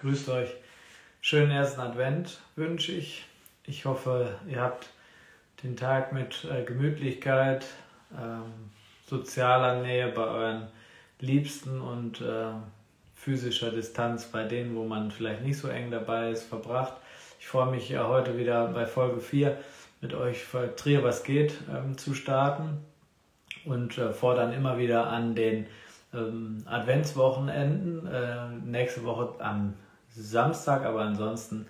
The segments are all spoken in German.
Grüßt euch. Schönen ersten Advent wünsche ich. Ich hoffe, ihr habt den Tag mit äh, Gemütlichkeit, ähm, sozialer Nähe bei euren Liebsten und äh, physischer Distanz bei denen, wo man vielleicht nicht so eng dabei ist, verbracht. Ich freue mich ja heute wieder bei Folge 4 mit euch für Trier was geht ähm, zu starten und äh, fordern immer wieder an den ähm, Adventswochenenden. Äh, nächste Woche am Samstag, aber ansonsten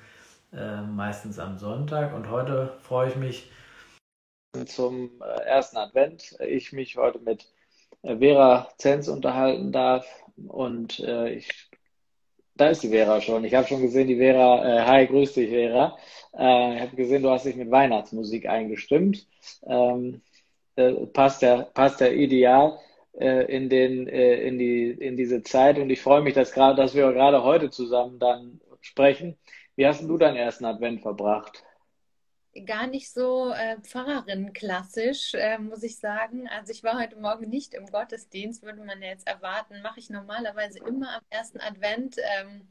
äh, meistens am Sonntag. Und heute freue ich mich zum äh, ersten Advent. Ich mich heute mit äh, Vera Zenz unterhalten darf. Und äh, ich, da ist die Vera schon. Ich habe schon gesehen, die Vera, äh, hi, grüß dich, Vera. Äh, ich habe gesehen, du hast dich mit Weihnachtsmusik eingestimmt. Ähm, passt ja, passt ja ideal in den in die in diese Zeit und ich freue mich, dass gerade, dass wir gerade heute zusammen dann sprechen. Wie hast du deinen ersten Advent verbracht? gar nicht so äh, Pfarrerin klassisch, äh, muss ich sagen. Also ich war heute Morgen nicht im Gottesdienst, würde man ja jetzt erwarten. Mache ich normalerweise immer am ersten Advent. Ähm,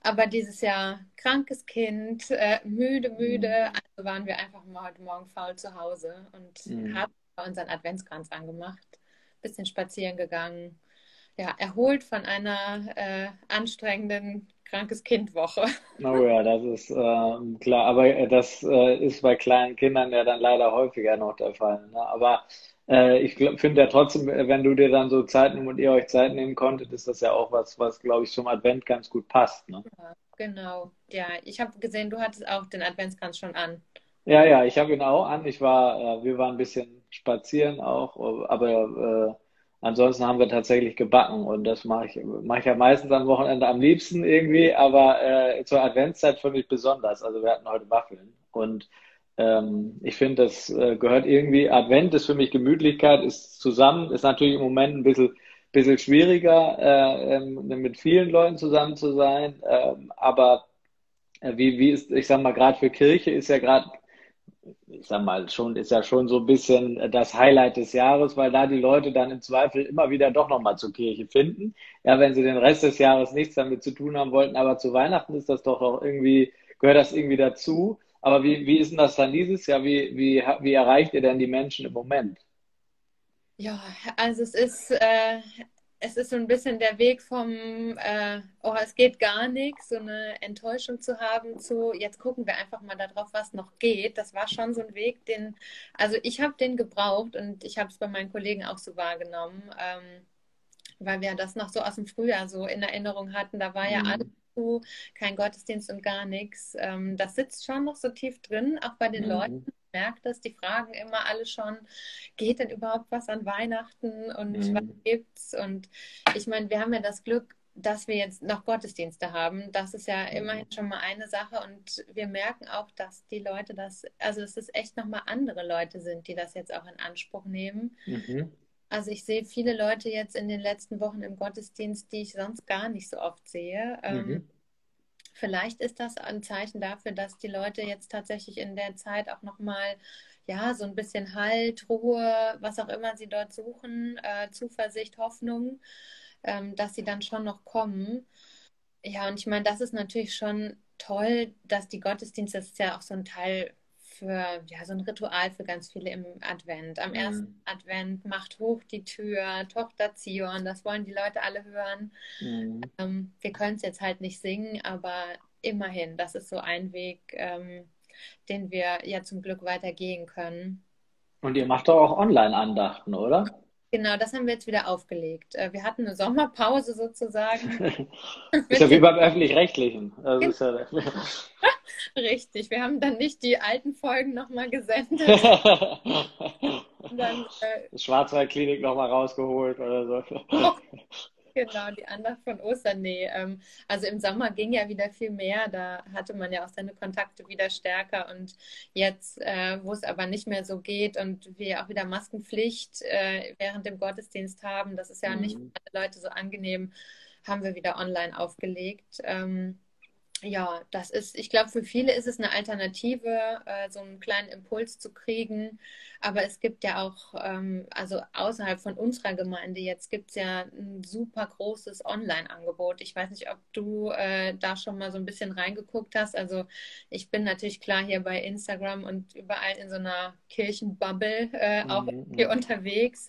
aber dieses Jahr krankes Kind, äh, müde, müde. Mhm. Also waren wir einfach mal heute Morgen faul zu Hause und mhm. haben unseren Adventskranz angemacht, bisschen spazieren gegangen. Ja, erholt von einer äh, anstrengenden krankes Kind-Woche. Oh ja, das ist äh, klar. Aber äh, das äh, ist bei kleinen Kindern ja dann leider häufiger noch der Fall. Ne? Aber äh, ich finde ja trotzdem, äh, wenn du dir dann so Zeit nimmst und ihr euch Zeit nehmen konntet, ist das ja auch was, was glaube ich zum Advent ganz gut passt. Ne? Ja, genau. Ja, ich habe gesehen, du hattest auch den Adventskranz schon an. Ja, ja, ich habe ihn auch an. Ich war, äh, wir waren ein bisschen spazieren auch, aber Ansonsten haben wir tatsächlich gebacken und das mache ich, mache ich ja meistens am Wochenende am liebsten irgendwie, aber äh, zur Adventszeit für mich besonders. Also wir hatten heute Waffeln und ähm, ich finde, das äh, gehört irgendwie, Advent ist für mich Gemütlichkeit, ist zusammen, ist natürlich im Moment ein bisschen, bisschen schwieriger, äh, ähm, mit vielen Leuten zusammen zu sein, ähm, aber äh, wie, wie ist, ich sag mal, gerade für Kirche ist ja gerade ich sag mal, schon, ist ja schon so ein bisschen das Highlight des Jahres, weil da die Leute dann im Zweifel immer wieder doch nochmal zur Kirche finden. Ja, wenn sie den Rest des Jahres nichts damit zu tun haben wollten, aber zu Weihnachten ist das doch auch irgendwie, gehört das irgendwie dazu. Aber wie, wie ist denn das dann dieses Jahr? Wie, wie, wie erreicht ihr denn die Menschen im Moment? Ja, also es ist, äh, es ist so ein bisschen der Weg vom, äh, oh, es geht gar nichts, so eine Enttäuschung zu haben, zu, jetzt gucken wir einfach mal darauf, was noch geht. Das war schon so ein Weg, den, also ich habe den gebraucht und ich habe es bei meinen Kollegen auch so wahrgenommen, ähm, weil wir das noch so aus dem Frühjahr so in Erinnerung hatten. Da war ja mhm. alles zu, kein Gottesdienst und gar nichts. Ähm, das sitzt schon noch so tief drin, auch bei den mhm. Leuten merkt es, die fragen immer alle schon, geht denn überhaupt was an Weihnachten und mhm. was gibt's? Und ich meine, wir haben ja das Glück, dass wir jetzt noch Gottesdienste haben. Das ist ja immerhin mhm. schon mal eine Sache und wir merken auch, dass die Leute das, also es ist echt nochmal andere Leute sind, die das jetzt auch in Anspruch nehmen. Mhm. Also ich sehe viele Leute jetzt in den letzten Wochen im Gottesdienst, die ich sonst gar nicht so oft sehe. Ähm, mhm. Vielleicht ist das ein Zeichen dafür, dass die Leute jetzt tatsächlich in der Zeit auch nochmal ja, so ein bisschen Halt, Ruhe, was auch immer sie dort suchen, äh, Zuversicht, Hoffnung, ähm, dass sie dann schon noch kommen. Ja, und ich meine, das ist natürlich schon toll, dass die Gottesdienste, das ist ja auch so ein Teil für, ja, so ein Ritual für ganz viele im Advent. Am mhm. ersten Advent macht hoch die Tür, Tochter Zion, das wollen die Leute alle hören. Mhm. Ähm, wir können es jetzt halt nicht singen, aber immerhin, das ist so ein Weg, ähm, den wir ja zum Glück weitergehen können. Und ihr macht doch auch Online-Andachten, oder? Genau, das haben wir jetzt wieder aufgelegt. Äh, wir hatten eine Sommerpause sozusagen. ist ja wie beim Öffentlich-Rechtlichen. Also ja Richtig, wir haben dann nicht die alten Folgen nochmal gesendet. dann, äh, Schwarzwaldklinik nochmal rausgeholt oder so. Oh, genau, die Andacht von Ostern. Nee, ähm, also im Sommer ging ja wieder viel mehr. Da hatte man ja auch seine Kontakte wieder stärker. Und jetzt, äh, wo es aber nicht mehr so geht und wir auch wieder Maskenpflicht äh, während dem Gottesdienst haben, das ist ja mhm. nicht für alle Leute so angenehm, haben wir wieder online aufgelegt. Ähm, ja, das ist, ich glaube, für viele ist es eine Alternative, äh, so einen kleinen Impuls zu kriegen. Aber es gibt ja auch, ähm, also außerhalb von unserer Gemeinde jetzt gibt es ja ein super großes Online-Angebot. Ich weiß nicht, ob du äh, da schon mal so ein bisschen reingeguckt hast. Also ich bin natürlich klar hier bei Instagram und überall in so einer Kirchenbubble äh, auch mhm. hier unterwegs.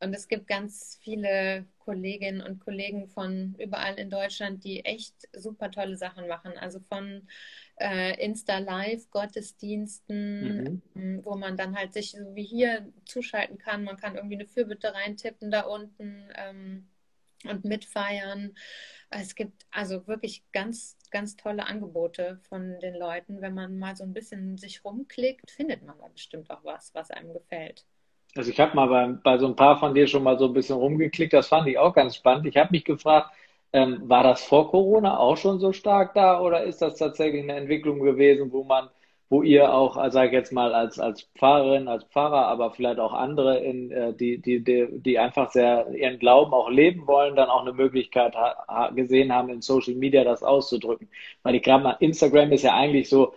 Und es gibt ganz viele Kolleginnen und Kollegen von überall in Deutschland, die echt super tolle Sachen machen. Also von äh, Insta Live Gottesdiensten, mhm. wo man dann halt sich so wie hier zuschalten kann. Man kann irgendwie eine Fürbitte reintippen da unten ähm, und mitfeiern. Es gibt also wirklich ganz, ganz tolle Angebote von den Leuten. Wenn man mal so ein bisschen sich rumklickt, findet man da bestimmt auch was, was einem gefällt. Also ich habe mal bei, bei so ein paar von dir schon mal so ein bisschen rumgeklickt, das fand ich auch ganz spannend. Ich habe mich gefragt, ähm, war das vor Corona auch schon so stark da oder ist das tatsächlich eine Entwicklung gewesen, wo man, wo ihr auch, also sage ich jetzt mal als, als Pfarrerin, als Pfarrer, aber vielleicht auch andere, in, äh, die, die, die, die einfach sehr ihren Glauben auch leben wollen, dann auch eine Möglichkeit ha gesehen haben, in Social Media das auszudrücken. Weil ich glaube, Instagram ist ja eigentlich so,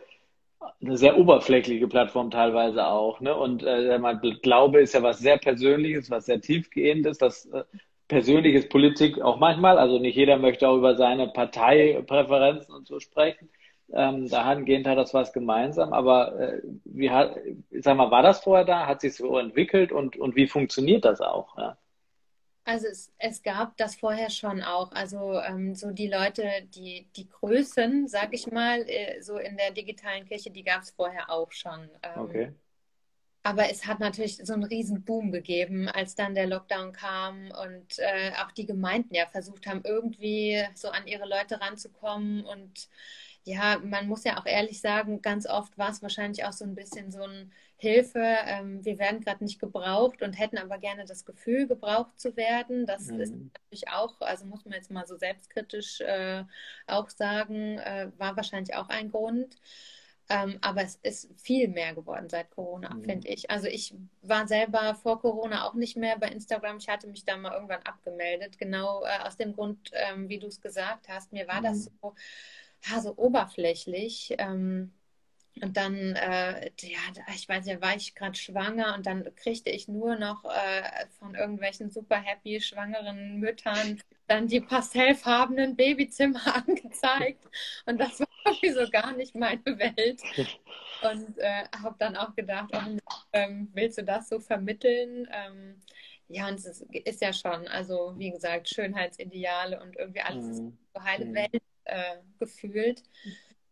eine sehr oberflächliche Plattform teilweise auch. Ne? Und äh, Glaube ist ja was sehr Persönliches, was sehr tiefgehendes. Das äh, persönliches Politik auch manchmal. Also nicht jeder möchte auch über seine Parteipräferenzen und so sprechen. Ähm, dahingehend hat das was gemeinsam. Aber äh, wie hat, sag mal, war das vorher da? Hat sich so entwickelt und, und wie funktioniert das auch? Ja? Also es, es gab das vorher schon auch. Also ähm, so die Leute, die, die Größen, sag ich mal, äh, so in der digitalen Kirche, die gab es vorher auch schon. Ähm, okay. Aber es hat natürlich so einen riesen Boom gegeben, als dann der Lockdown kam und äh, auch die Gemeinden ja versucht haben, irgendwie so an ihre Leute ranzukommen und ja, man muss ja auch ehrlich sagen, ganz oft war es wahrscheinlich auch so ein bisschen so ein Hilfe. Ähm, wir werden gerade nicht gebraucht und hätten aber gerne das Gefühl, gebraucht zu werden. Das mhm. ist natürlich auch, also muss man jetzt mal so selbstkritisch äh, auch sagen, äh, war wahrscheinlich auch ein Grund. Ähm, aber es ist viel mehr geworden seit Corona, mhm. finde ich. Also ich war selber vor Corona auch nicht mehr bei Instagram. Ich hatte mich da mal irgendwann abgemeldet, genau äh, aus dem Grund, ähm, wie du es gesagt hast. Mir war mhm. das so ja, so oberflächlich. Ähm, und dann, äh, ja, ich weiß ja, war ich gerade schwanger und dann kriegte ich nur noch äh, von irgendwelchen super happy schwangeren Müttern dann die pastellfarbenen Babyzimmer angezeigt. Und das war sowieso gar nicht meine Welt. Und äh, habe dann auch gedacht, oh, ähm, willst du das so vermitteln? Ähm, ja, und es ist, ist, ja schon, also wie gesagt, Schönheitsideale und irgendwie alles mhm. ist so heile mhm. Welt äh, gefühlt.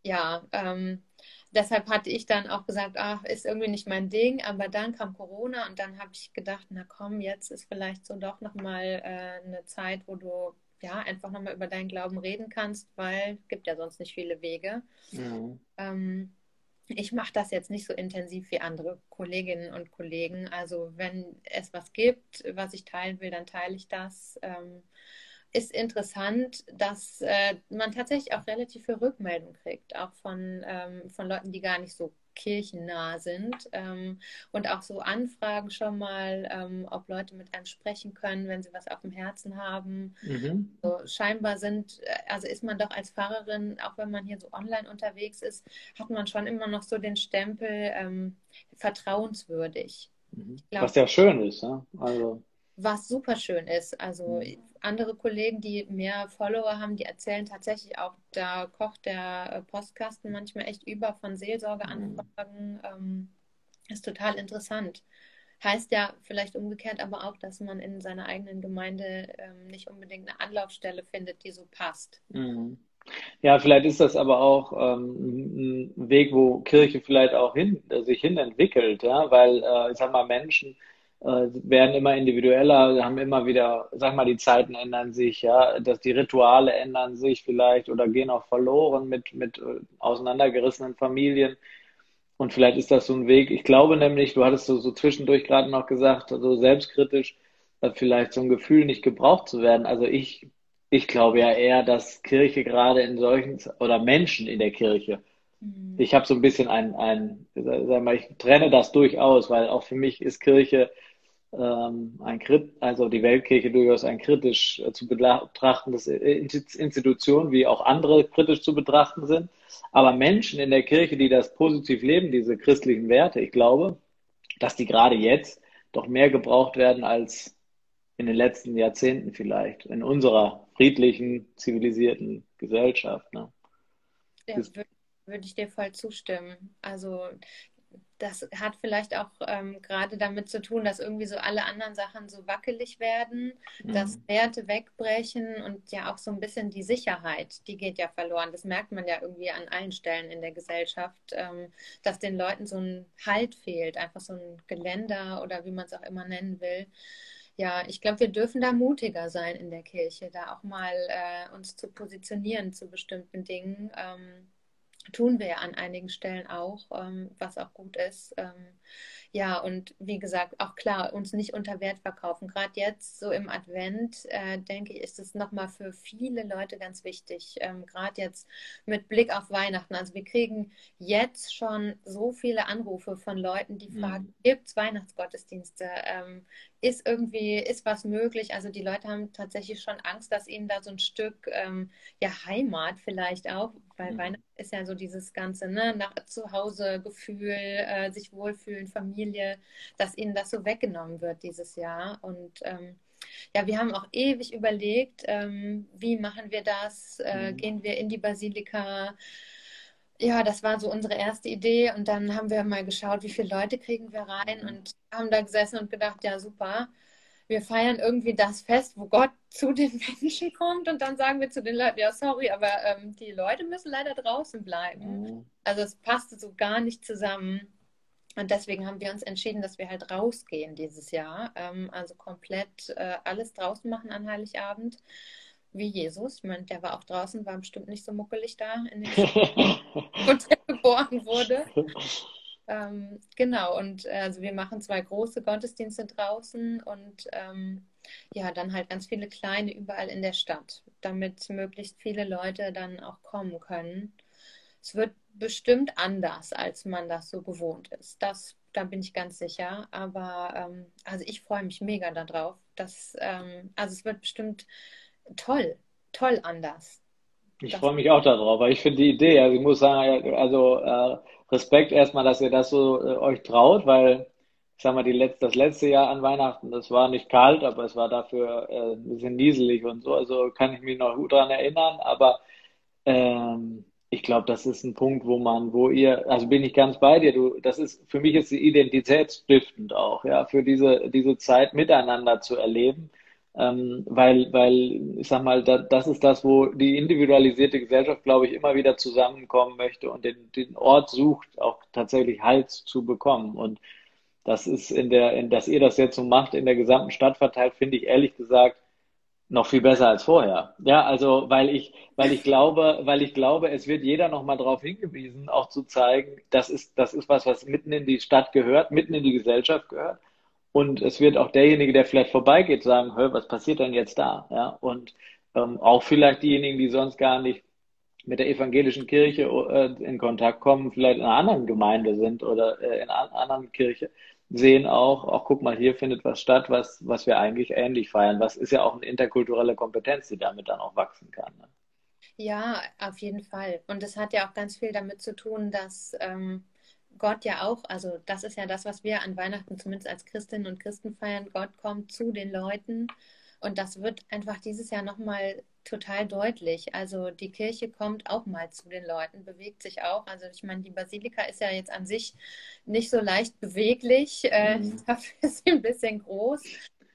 Ja, ähm, deshalb hatte ich dann auch gesagt, ach, ist irgendwie nicht mein Ding. Aber dann kam Corona und dann habe ich gedacht, na komm, jetzt ist vielleicht so doch nochmal äh, eine Zeit, wo du ja einfach nochmal über deinen Glauben reden kannst, weil es gibt ja sonst nicht viele Wege. Mhm. Ähm, ich mache das jetzt nicht so intensiv wie andere Kolleginnen und Kollegen. Also wenn es was gibt, was ich teilen will, dann teile ich das. Ähm, ist interessant, dass äh, man tatsächlich auch relativ viel Rückmeldung kriegt, auch von, ähm, von Leuten, die gar nicht so kirchennah sind ähm, und auch so Anfragen schon mal, ähm, ob Leute mit einem sprechen können, wenn sie was auf dem Herzen haben. Mhm. So, scheinbar sind, äh, also ist man doch als Pfarrerin, auch wenn man hier so online unterwegs ist, hat man schon immer noch so den Stempel ähm, vertrauenswürdig. Mhm. Glaub, was ja schön ist, ne? Also was super schön ist. Also mhm. andere Kollegen, die mehr Follower haben, die erzählen tatsächlich auch, da kocht der äh, Postkasten manchmal echt über von Seelsorgeanfragen. Mhm. Ähm, ist total interessant. Heißt ja vielleicht umgekehrt aber auch, dass man in seiner eigenen Gemeinde ähm, nicht unbedingt eine Anlaufstelle findet, die so passt. Mhm. Ja, vielleicht ist das aber auch ähm, ein Weg, wo Kirche vielleicht auch hin, sich hin entwickelt, ja, weil äh, ich sag mal, Menschen werden immer individueller, haben immer wieder, sag mal, die Zeiten ändern sich, ja, dass die Rituale ändern sich vielleicht oder gehen auch verloren mit, mit äh, auseinandergerissenen Familien. Und vielleicht ist das so ein Weg. Ich glaube nämlich, du hattest so, so zwischendurch gerade noch gesagt, so selbstkritisch, vielleicht so ein Gefühl nicht gebraucht zu werden. Also ich, ich glaube ja eher, dass Kirche gerade in solchen, oder Menschen in der Kirche, mhm. ich habe so ein bisschen ein, ein, sag mal, ich trenne das durchaus, weil auch für mich ist Kirche ein also die Weltkirche durchaus ein kritisch äh, zu betrachtendes Institution, wie auch andere kritisch zu betrachten sind. Aber Menschen in der Kirche, die das positiv leben, diese christlichen Werte, ich glaube, dass die gerade jetzt doch mehr gebraucht werden als in den letzten Jahrzehnten vielleicht, in unserer friedlichen, zivilisierten Gesellschaft. Ne? Ja, würde würd ich dir voll zustimmen. Also das hat vielleicht auch ähm, gerade damit zu tun, dass irgendwie so alle anderen Sachen so wackelig werden, mhm. dass Werte wegbrechen und ja auch so ein bisschen die Sicherheit, die geht ja verloren. Das merkt man ja irgendwie an allen Stellen in der Gesellschaft, ähm, dass den Leuten so ein Halt fehlt, einfach so ein Geländer oder wie man es auch immer nennen will. Ja, ich glaube, wir dürfen da mutiger sein in der Kirche, da auch mal äh, uns zu positionieren zu bestimmten Dingen. Ähm, tun wir ja an einigen Stellen auch, ähm, was auch gut ist. Ähm, ja, und wie gesagt, auch klar, uns nicht unter Wert verkaufen. Gerade jetzt, so im Advent, äh, denke ich, ist es nochmal für viele Leute ganz wichtig. Ähm, Gerade jetzt mit Blick auf Weihnachten. Also wir kriegen jetzt schon so viele Anrufe von Leuten, die mhm. fragen, gibt es Weihnachtsgottesdienste? Ähm, ist irgendwie, ist was möglich? Also die Leute haben tatsächlich schon Angst, dass ihnen da so ein Stück ähm, ja, Heimat vielleicht auch, weil mhm. Weihnachten ist ja so dieses ganze ne, nach Zuhause Gefühl, äh, sich wohlfühlen, Familie, dass ihnen das so weggenommen wird dieses Jahr. Und ähm, ja, wir haben auch ewig überlegt, ähm, wie machen wir das? Äh, mhm. Gehen wir in die Basilika? Ja, das war so unsere erste Idee und dann haben wir mal geschaut, wie viele Leute kriegen wir rein und haben da gesessen und gedacht, ja super, wir feiern irgendwie das Fest, wo Gott zu den Menschen kommt und dann sagen wir zu den Leuten, ja, sorry, aber ähm, die Leute müssen leider draußen bleiben. Mhm. Also es passte so gar nicht zusammen. Und deswegen haben wir uns entschieden, dass wir halt rausgehen dieses Jahr. Ähm, also komplett äh, alles draußen machen an Heiligabend. Wie Jesus. Ich meine, der war auch draußen, war bestimmt nicht so muckelig da, in dem wo der geboren wurde. Ähm, genau, und äh, also wir machen zwei große Gottesdienste draußen und ähm, ja, dann halt ganz viele kleine überall in der Stadt, damit möglichst viele Leute dann auch kommen können. Es wird bestimmt anders, als man das so gewohnt ist. Das, da bin ich ganz sicher. Aber ähm, also ich freue mich mega darauf. Dass, ähm, also es wird bestimmt toll, toll anders. Ich freue mich auch darauf, weil ich finde die Idee, also ich muss sagen, also äh, Respekt erstmal, dass ihr das so äh, euch traut, weil ich sag mal, die letzte, das letzte Jahr an Weihnachten, das war nicht kalt, aber es war dafür äh, ein bisschen nieselig und so. Also kann ich mich noch gut daran erinnern, aber ähm, ich glaube, das ist ein Punkt, wo man, wo ihr, also bin ich ganz bei dir, du, das ist, für mich ist die identitätsstiftend auch, ja, für diese, diese Zeit miteinander zu erleben ähm, weil, weil, ich sag mal, da, das ist das, wo die individualisierte Gesellschaft, glaube ich, immer wieder zusammenkommen möchte und den, den Ort sucht, auch tatsächlich Halt zu bekommen. Und das ist in der, in, dass ihr das jetzt so macht, in der gesamten Stadt verteilt, finde ich ehrlich gesagt noch viel besser als vorher. Ja, also, weil ich, weil ich glaube, weil ich glaube, es wird jeder noch mal darauf hingewiesen, auch zu zeigen, das ist, das ist was, was mitten in die Stadt gehört, mitten in die Gesellschaft gehört. Und es wird auch derjenige, der vielleicht vorbeigeht, sagen, hör, was passiert denn jetzt da? Ja, und ähm, auch vielleicht diejenigen, die sonst gar nicht mit der evangelischen Kirche äh, in Kontakt kommen, vielleicht in einer anderen Gemeinde sind oder äh, in einer anderen Kirche, sehen auch, auch guck mal, hier findet was statt, was, was wir eigentlich ähnlich feiern. Was ist ja auch eine interkulturelle Kompetenz, die damit dann auch wachsen kann. Ne? Ja, auf jeden Fall. Und es hat ja auch ganz viel damit zu tun, dass ähm, Gott ja auch, also das ist ja das, was wir an Weihnachten zumindest als Christinnen und Christen feiern. Gott kommt zu den Leuten und das wird einfach dieses Jahr nochmal total deutlich. Also die Kirche kommt auch mal zu den Leuten, bewegt sich auch. Also ich meine, die Basilika ist ja jetzt an sich nicht so leicht beweglich, äh, mhm. dafür ist sie ein bisschen groß.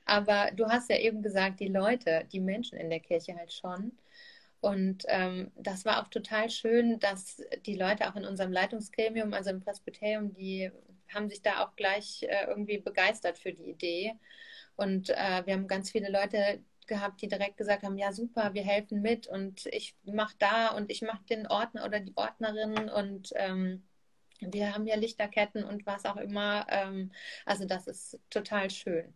Aber du hast ja eben gesagt, die Leute, die Menschen in der Kirche halt schon. Und ähm, das war auch total schön, dass die Leute auch in unserem Leitungsgremium, also im Presbyterium, die haben sich da auch gleich äh, irgendwie begeistert für die Idee. Und äh, wir haben ganz viele Leute gehabt, die direkt gesagt haben, ja super, wir helfen mit und ich mache da und ich mache den Ordner oder die Ordnerin und ähm, wir haben ja Lichterketten und was auch immer. Ähm, also das ist total schön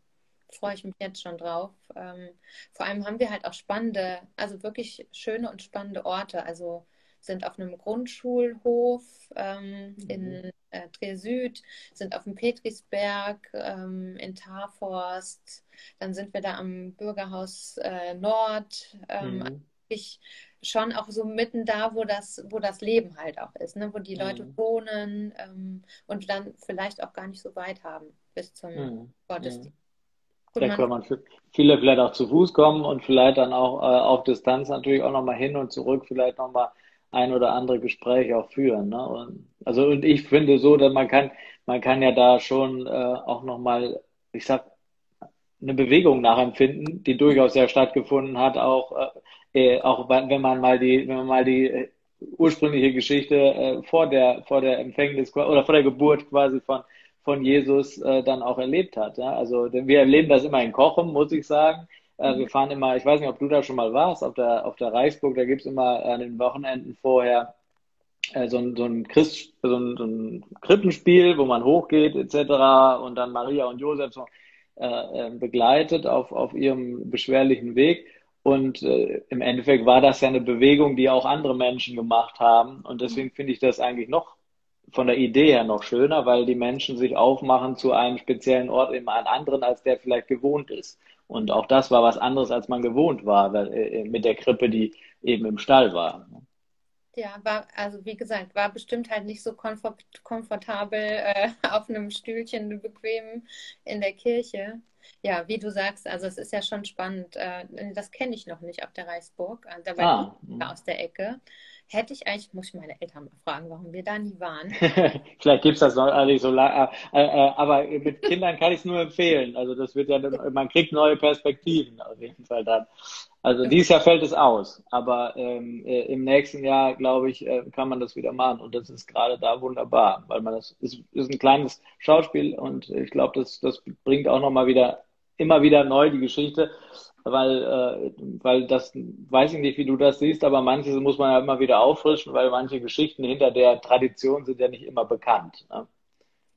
freue ich mich jetzt schon drauf. Ähm, vor allem haben wir halt auch spannende, also wirklich schöne und spannende Orte. Also sind auf einem Grundschulhof ähm, mhm. in äh, Trier Süd, sind auf dem Petrisberg, ähm, in Tarforst, dann sind wir da am Bürgerhaus äh, Nord. Ähm, mhm. Ich schon auch so mitten da, wo das, wo das Leben halt auch ist, ne? wo die Leute mhm. wohnen ähm, und dann vielleicht auch gar nicht so weit haben bis zum mhm. Gottesdienst. Gut, da kann man viele vielleicht auch zu Fuß kommen und vielleicht dann auch äh, auf Distanz natürlich auch nochmal hin und zurück, vielleicht nochmal ein oder andere Gespräch auch führen. Ne? Und, also und ich finde so, dass man kann, man kann ja da schon äh, auch nochmal, ich sag, eine Bewegung nachempfinden, die durchaus ja stattgefunden hat, auch, äh, äh auch wenn man mal die, wenn man mal die äh, ursprüngliche Geschichte äh, vor der, vor der Empfängnis oder vor der Geburt quasi von, von Jesus äh, dann auch erlebt hat. Ja? Also wir erleben das immer in Kochen, muss ich sagen. Äh, wir fahren immer, ich weiß nicht, ob du da schon mal warst, auf der, auf der Reichsburg, da gibt's immer an den Wochenenden vorher äh, so ein, so ein, Christ, so ein, so ein Krippenspiel, wo man hochgeht etc. und dann Maria und Josef so, äh, äh, begleitet auf, auf ihrem beschwerlichen Weg. Und äh, im Endeffekt war das ja eine Bewegung, die auch andere Menschen gemacht haben. Und deswegen finde ich das eigentlich noch von der Idee her noch schöner, weil die Menschen sich aufmachen zu einem speziellen Ort, eben einen anderen, als der vielleicht gewohnt ist. Und auch das war was anderes, als man gewohnt war, äh, mit der Krippe, die eben im Stall war. Ja, war, also wie gesagt, war bestimmt halt nicht so komfort, komfortabel äh, auf einem Stühlchen bequem in der Kirche. Ja, wie du sagst, also es ist ja schon spannend. Äh, das kenne ich noch nicht auf der Reichsburg. Äh, da war ah, aus der Ecke hätte ich eigentlich, muss ich meine Eltern mal fragen, warum wir da nie waren. Vielleicht gibt es das noch nicht so lange, äh, äh, aber mit Kindern kann ich es nur empfehlen. Also das wird ja, man kriegt neue Perspektiven auf jeden Fall dann. Also dieses Jahr fällt es aus, aber ähm, äh, im nächsten Jahr, glaube ich, äh, kann man das wieder machen und das ist gerade da wunderbar, weil man das ist, ist ein kleines Schauspiel und ich glaube, das, das bringt auch nochmal wieder immer wieder neu die Geschichte weil, äh, weil das, weiß ich nicht, wie du das siehst, aber manches muss man ja immer wieder auffrischen, weil manche Geschichten hinter der Tradition sind ja nicht immer bekannt. Ne?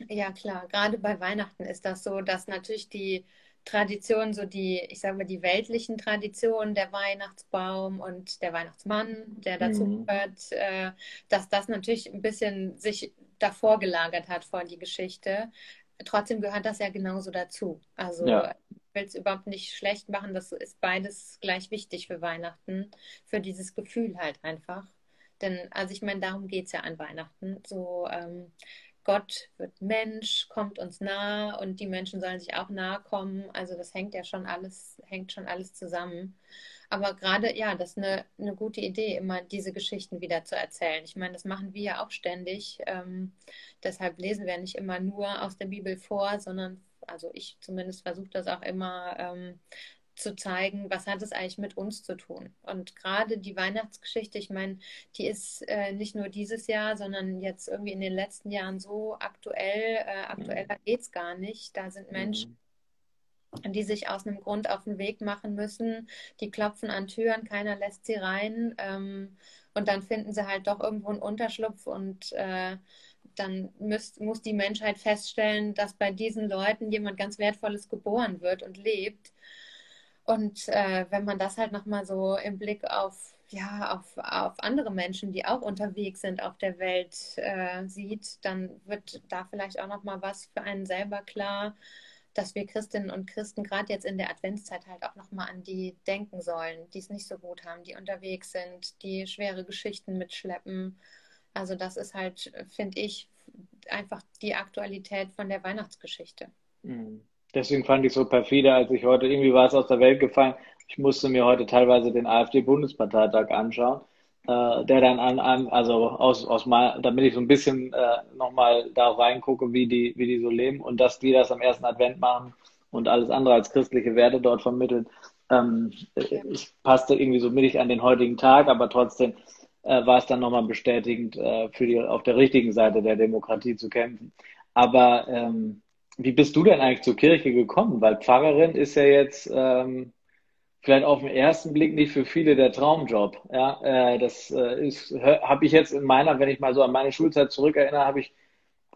Ja, klar. Gerade bei Weihnachten ist das so, dass natürlich die Tradition, so die, ich sage mal, die weltlichen Traditionen, der Weihnachtsbaum und der Weihnachtsmann, der dazu mhm. gehört, äh, dass das natürlich ein bisschen sich davor gelagert hat vor die Geschichte. Trotzdem gehört das ja genauso dazu. Also ja will es überhaupt nicht schlecht machen. Das ist beides gleich wichtig für Weihnachten, für dieses Gefühl halt einfach. Denn, also ich meine, darum geht es ja an Weihnachten. So, ähm, Gott wird Mensch, kommt uns nah und die Menschen sollen sich auch nahe kommen. Also das hängt ja schon alles, hängt schon alles zusammen. Aber gerade, ja, das ist eine, eine gute Idee, immer diese Geschichten wieder zu erzählen. Ich meine, das machen wir ja auch ständig. Ähm, deshalb lesen wir nicht immer nur aus der Bibel vor, sondern also ich zumindest versuche das auch immer ähm, zu zeigen, was hat es eigentlich mit uns zu tun. Und gerade die Weihnachtsgeschichte, ich meine, die ist äh, nicht nur dieses Jahr, sondern jetzt irgendwie in den letzten Jahren so aktuell. Äh, aktueller geht es gar nicht. Da sind Menschen, mhm. die sich aus einem Grund auf den Weg machen müssen. Die klopfen an Türen, keiner lässt sie rein. Ähm, und dann finden sie halt doch irgendwo einen Unterschlupf und äh, dann müsst, muss die Menschheit feststellen, dass bei diesen Leuten jemand ganz Wertvolles geboren wird und lebt. Und äh, wenn man das halt nochmal so im Blick auf, ja, auf, auf andere Menschen, die auch unterwegs sind auf der Welt, äh, sieht, dann wird da vielleicht auch nochmal was für einen selber klar, dass wir Christinnen und Christen gerade jetzt in der Adventszeit halt auch nochmal an die denken sollen, die es nicht so gut haben, die unterwegs sind, die schwere Geschichten mitschleppen also das ist halt, finde ich, einfach die Aktualität von der Weihnachtsgeschichte. Mhm. Deswegen fand ich so perfide, als ich heute, irgendwie war es aus der Welt gefallen, ich musste mir heute teilweise den AfD-Bundesparteitag anschauen, äh, der dann an, an also aus, aus mal, damit ich so ein bisschen äh, nochmal da reingucke, wie die, wie die so leben und dass die das am ersten Advent machen und alles andere als christliche Werte dort vermitteln. Ähm. Es passte irgendwie so mittig an den heutigen Tag, aber trotzdem äh, war es dann nochmal bestätigend, äh, für die auf der richtigen Seite der Demokratie zu kämpfen. Aber ähm, wie bist du denn eigentlich zur Kirche gekommen? Weil Pfarrerin ist ja jetzt ähm, vielleicht auf den ersten Blick nicht für viele der Traumjob. Ja, äh, das äh, ist habe ich jetzt in meiner, wenn ich mal so an meine Schulzeit zurückerinnere, habe ich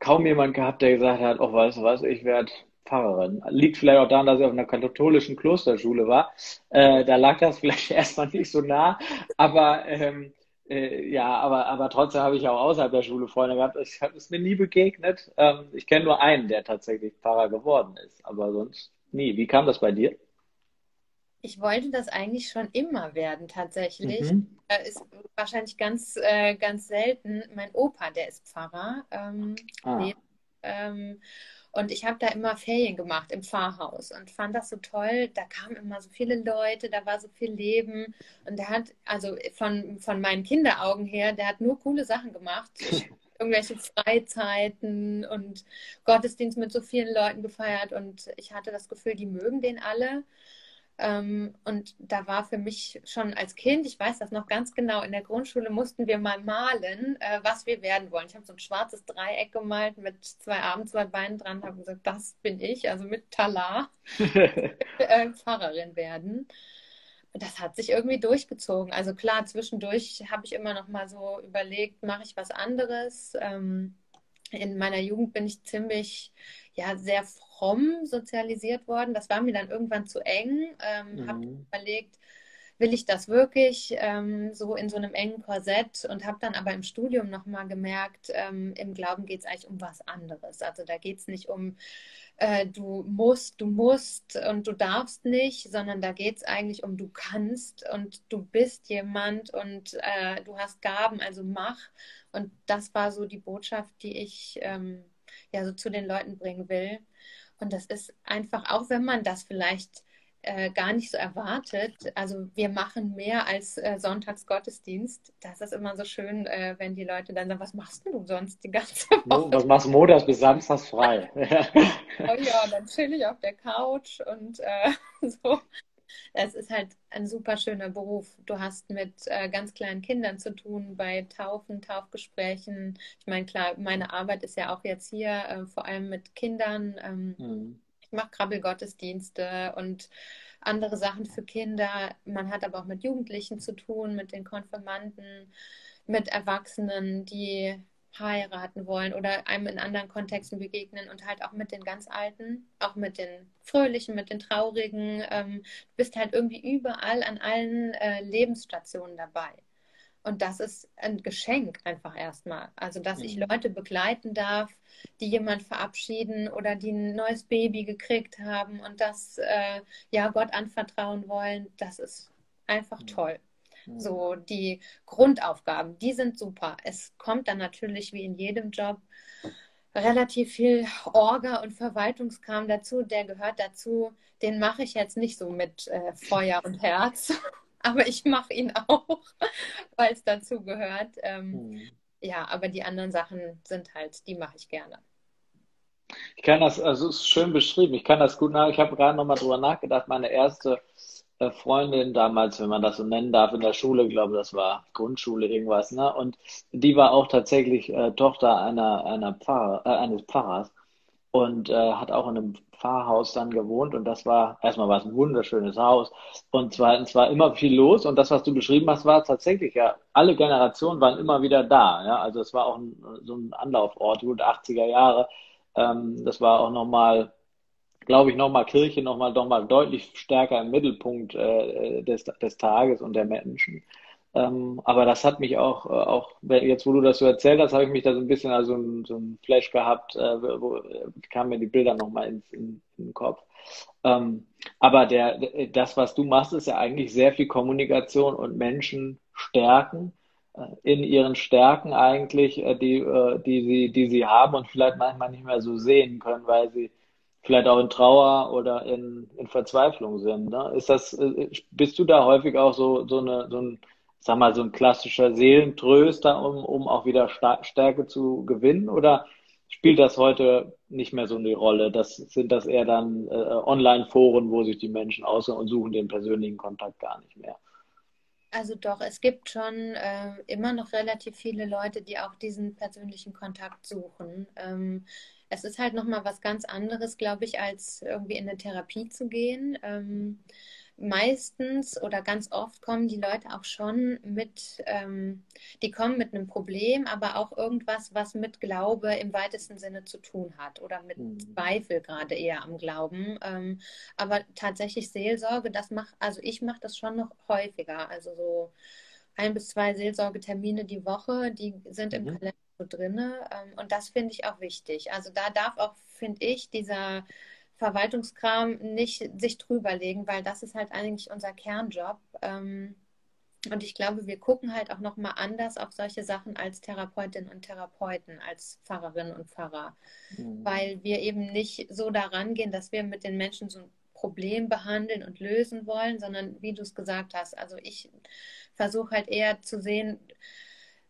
kaum jemand gehabt, der gesagt hat, oh, weißt du was, ich werde Pfarrerin. Liegt vielleicht auch daran, dass ich auf einer katholischen Klosterschule war. Äh, da lag das vielleicht erstmal nicht so nah. Aber ähm, äh, ja, aber, aber trotzdem habe ich auch außerhalb der Schule Freunde gehabt. Ich habe es mir nie begegnet. Ähm, ich kenne nur einen, der tatsächlich Pfarrer geworden ist, aber sonst nie. Wie kam das bei dir? Ich wollte das eigentlich schon immer werden, tatsächlich. Mhm. Äh, ist wahrscheinlich ganz, äh, ganz selten. Mein Opa, der ist Pfarrer. Ähm, ah. lebt, ähm, und ich habe da immer Ferien gemacht im Pfarrhaus und fand das so toll. Da kamen immer so viele Leute, da war so viel Leben. Und der hat, also von, von meinen Kinderaugen her, der hat nur coole Sachen gemacht. Irgendwelche Freizeiten und Gottesdienst mit so vielen Leuten gefeiert. Und ich hatte das Gefühl, die mögen den alle. Ähm, und da war für mich schon als Kind, ich weiß das noch ganz genau, in der Grundschule mussten wir mal malen, äh, was wir werden wollen. Ich habe so ein schwarzes Dreieck gemalt mit zwei Armen, zwei Beinen dran, habe gesagt, das bin ich, also mit Talar, äh, Pfarrerin werden. Das hat sich irgendwie durchgezogen. Also klar, zwischendurch habe ich immer noch mal so überlegt, mache ich was anderes. Ähm, in meiner Jugend bin ich ziemlich, ja, sehr fromm sozialisiert worden. Das war mir dann irgendwann zu eng. Ähm, mhm. Habe überlegt, will ich das wirklich ähm, so in so einem engen Korsett und habe dann aber im Studium nochmal gemerkt, ähm, im Glauben geht es eigentlich um was anderes. Also da geht es nicht um, äh, du musst, du musst und du darfst nicht, sondern da geht es eigentlich um, du kannst und du bist jemand und äh, du hast Gaben, also mach. Und das war so die Botschaft, die ich ähm, ja so zu den Leuten bringen will. Und das ist einfach, auch wenn man das vielleicht äh, gar nicht so erwartet. Also wir machen mehr als äh, Sonntagsgottesdienst. Das ist immer so schön, äh, wenn die Leute dann sagen, was machst du sonst die ganze Woche? Was machst du montags bis samstags frei? oh ja, dann chill ich auf der Couch und äh, so es ist halt ein super schöner Beruf. Du hast mit äh, ganz kleinen Kindern zu tun, bei Taufen, Taufgesprächen. Ich meine, klar, meine Arbeit ist ja auch jetzt hier, äh, vor allem mit Kindern. Ähm, mhm. Ich mache Krabbelgottesdienste und andere Sachen für Kinder. Man hat aber auch mit Jugendlichen zu tun, mit den Konfirmanden, mit Erwachsenen, die heiraten wollen oder einem in anderen Kontexten begegnen und halt auch mit den ganz Alten, auch mit den Fröhlichen, mit den Traurigen. Ähm, du bist halt irgendwie überall an allen äh, Lebensstationen dabei. Und das ist ein Geschenk einfach erstmal. Also, dass ich mhm. Leute begleiten darf, die jemand verabschieden oder die ein neues Baby gekriegt haben und das äh, ja Gott anvertrauen wollen, das ist einfach mhm. toll. So die Grundaufgaben, die sind super. Es kommt dann natürlich wie in jedem Job relativ viel Orga und Verwaltungskram dazu. Der gehört dazu. Den mache ich jetzt nicht so mit äh, Feuer und Herz, aber ich mache ihn auch, weil es dazu gehört. Ähm, mhm. Ja, aber die anderen Sachen sind halt, die mache ich gerne. Ich kann das, also es ist schön beschrieben. Ich kann das gut nach. Ich habe gerade nochmal drüber nachgedacht. Meine erste Freundin damals, wenn man das so nennen darf, in der Schule, glaube das war Grundschule irgendwas, ne? Und die war auch tatsächlich äh, Tochter einer, einer Pfarrer, äh, eines Pfarrers und äh, hat auch in einem Pfarrhaus dann gewohnt und das war, erstmal war es ein wunderschönes Haus und zweitens war immer viel los und das, was du beschrieben hast, war tatsächlich ja, alle Generationen waren immer wieder da, ja, also es war auch ein, so ein Anlaufort, gut 80er Jahre, ähm, das war auch nochmal glaube ich, nochmal Kirche nochmal noch mal deutlich stärker im Mittelpunkt äh, des, des Tages und der Menschen. Ähm, aber das hat mich auch, äh, auch jetzt wo du das so erzählt hast, habe ich mich da so ein bisschen also ein, so ein Flash gehabt, äh, wo äh, kamen mir die Bilder nochmal ins, in, in den Kopf. Ähm, aber der, das, was du machst, ist ja eigentlich sehr viel Kommunikation und Menschen stärken äh, in ihren Stärken eigentlich, äh, die, die, sie, die sie haben und vielleicht manchmal nicht mehr so sehen können, weil sie vielleicht auch in Trauer oder in, in Verzweiflung sind. Ne? Ist das, äh, bist du da häufig auch so, so, eine, so ein, sag mal, so ein klassischer Seelentröster, um, um auch wieder Stärke zu gewinnen? Oder spielt das heute nicht mehr so eine Rolle? Das sind das eher dann äh, Online-Foren, wo sich die Menschen aus und suchen den persönlichen Kontakt gar nicht mehr? Also doch, es gibt schon äh, immer noch relativ viele Leute, die auch diesen persönlichen Kontakt suchen. Ähm, es ist halt nochmal was ganz anderes, glaube ich, als irgendwie in eine Therapie zu gehen. Ähm, meistens oder ganz oft kommen die Leute auch schon mit, ähm, die kommen mit einem Problem, aber auch irgendwas, was mit Glaube im weitesten Sinne zu tun hat oder mit mhm. Zweifel gerade eher am Glauben. Ähm, aber tatsächlich Seelsorge, das macht, also ich mache das schon noch häufiger. Also so ein bis zwei Seelsorgetermine die Woche, die sind im mhm. Kalender so drin. Ähm, und das finde ich auch wichtig. Also da darf auch, finde ich, dieser Verwaltungskram nicht sich drüberlegen, weil das ist halt eigentlich unser Kernjob. Ähm, und ich glaube, wir gucken halt auch nochmal anders auf solche Sachen als Therapeutinnen und Therapeuten, als Pfarrerinnen und Pfarrer. Mhm. Weil wir eben nicht so daran gehen, dass wir mit den Menschen so ein Problem behandeln und lösen wollen, sondern wie du es gesagt hast, also ich versuche halt eher zu sehen,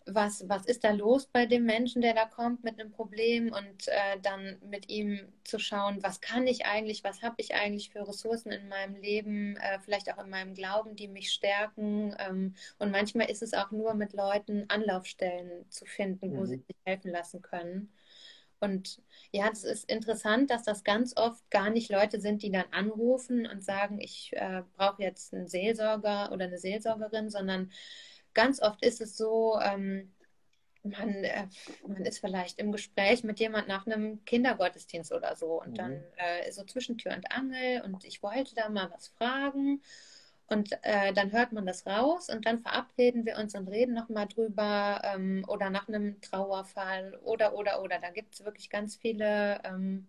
was, was ist da los bei dem Menschen, der da kommt mit einem Problem und äh, dann mit ihm zu schauen, was kann ich eigentlich, was habe ich eigentlich für Ressourcen in meinem Leben, äh, vielleicht auch in meinem Glauben, die mich stärken. Ähm, und manchmal ist es auch nur mit Leuten Anlaufstellen zu finden, wo mhm. sie sich helfen lassen können. Und ja, es ist interessant, dass das ganz oft gar nicht Leute sind, die dann anrufen und sagen, ich äh, brauche jetzt einen Seelsorger oder eine Seelsorgerin, sondern ganz oft ist es so, ähm, man, äh, man ist vielleicht im Gespräch mit jemand nach einem Kindergottesdienst oder so und mhm. dann äh, so zwischen Tür und Angel und ich wollte da mal was fragen und äh, dann hört man das raus und dann verabreden wir uns und reden nochmal drüber ähm, oder nach einem Trauerfall oder, oder, oder. Da gibt es wirklich ganz viele ähm,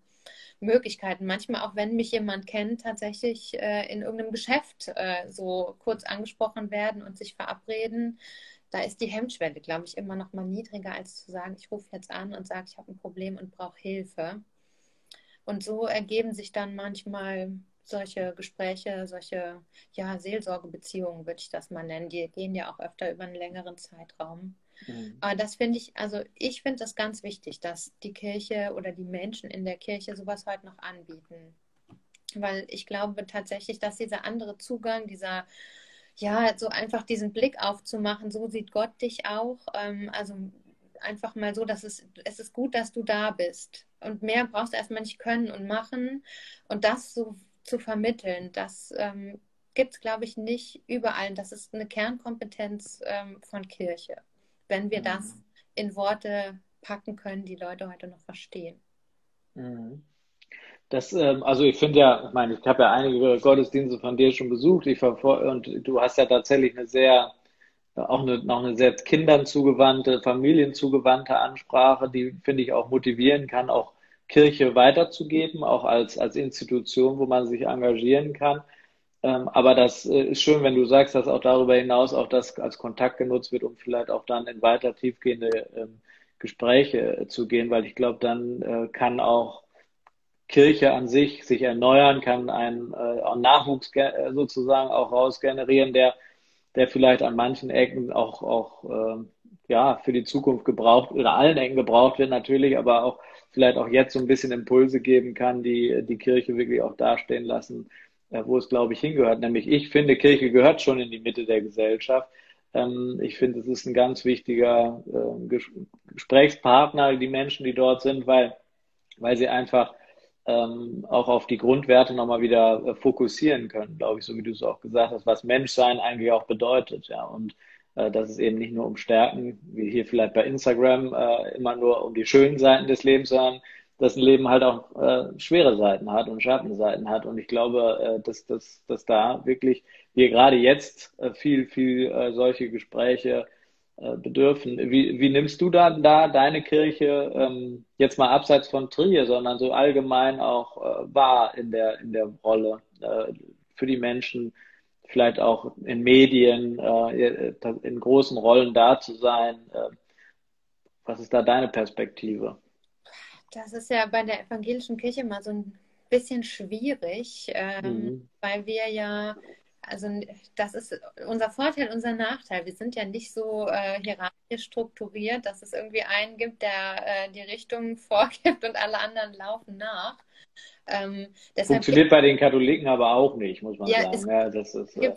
Möglichkeiten. Manchmal auch, wenn mich jemand kennt, tatsächlich äh, in irgendeinem Geschäft äh, so kurz angesprochen werden und sich verabreden. Da ist die Hemmschwelle, glaube ich, immer noch mal niedriger, als zu sagen, ich rufe jetzt an und sage, ich habe ein Problem und brauche Hilfe. Und so ergeben sich dann manchmal solche Gespräche, solche ja, Seelsorgebeziehungen, würde ich das mal nennen. Die gehen ja auch öfter über einen längeren Zeitraum. Mhm. Aber das finde ich, also ich finde das ganz wichtig, dass die Kirche oder die Menschen in der Kirche sowas heute noch anbieten. Weil ich glaube tatsächlich, dass dieser andere Zugang, dieser, ja, so einfach diesen Blick aufzumachen, so sieht Gott dich auch. Ähm, also einfach mal so, dass es, es ist gut, dass du da bist. Und mehr brauchst du erstmal nicht können und machen. Und das so zu vermitteln, das ähm, gibt es, glaube ich, nicht überall. Das ist eine Kernkompetenz ähm, von Kirche, wenn wir mhm. das in Worte packen können, die Leute heute noch verstehen. Mhm. Das, ähm, also ich finde ja, ich meine, ich habe ja einige Gottesdienste von dir schon besucht, ich und du hast ja tatsächlich eine sehr, auch eine, noch eine sehr Kindern zugewandte, Familien zugewandte Ansprache, die finde ich auch motivieren kann, auch Kirche weiterzugeben, auch als, als Institution, wo man sich engagieren kann. Ähm, aber das äh, ist schön, wenn du sagst, dass auch darüber hinaus auch das als Kontakt genutzt wird, um vielleicht auch dann in weiter tiefgehende ähm, Gespräche äh, zu gehen, weil ich glaube, dann äh, kann auch Kirche an sich sich erneuern, kann einen äh, Nachwuchs äh, sozusagen auch raus generieren, der, der vielleicht an manchen Ecken auch, auch äh, ja, für die Zukunft gebraucht, oder allen Ecken gebraucht wird natürlich, aber auch vielleicht auch jetzt so ein bisschen Impulse geben kann, die die Kirche wirklich auch dastehen lassen, wo es, glaube ich, hingehört. Nämlich ich finde, Kirche gehört schon in die Mitte der Gesellschaft. Ähm, ich finde, es ist ein ganz wichtiger äh, Gesprächspartner, die Menschen, die dort sind, weil, weil sie einfach ähm, auch auf die Grundwerte nochmal wieder äh, fokussieren können, glaube ich, so wie du es auch gesagt hast, was Menschsein eigentlich auch bedeutet, ja. Und äh, dass es eben nicht nur um Stärken, wie hier vielleicht bei Instagram, äh, immer nur um die schönen Seiten des Lebens, sondern dass ein Leben halt auch äh, schwere Seiten hat und Schattenseiten hat. Und ich glaube, äh, dass, dass, dass da wirklich wir gerade jetzt äh, viel, viel äh, solche Gespräche äh, bedürfen. Wie, wie nimmst du da, da deine Kirche ähm, jetzt mal abseits von Trier, sondern so allgemein auch äh, wahr in der, in der Rolle äh, für die Menschen? vielleicht auch in Medien, äh, in großen Rollen da zu sein. Äh, was ist da deine Perspektive? Das ist ja bei der evangelischen Kirche mal so ein bisschen schwierig, ähm, mhm. weil wir ja, also das ist unser Vorteil, unser Nachteil. Wir sind ja nicht so äh, hierarchisch strukturiert, dass es irgendwie einen gibt, der äh, die Richtung vorgibt und alle anderen laufen nach. Ähm, Funktioniert bei den Katholiken aber auch nicht, muss man ja, sagen. Es ja, das ist, äh,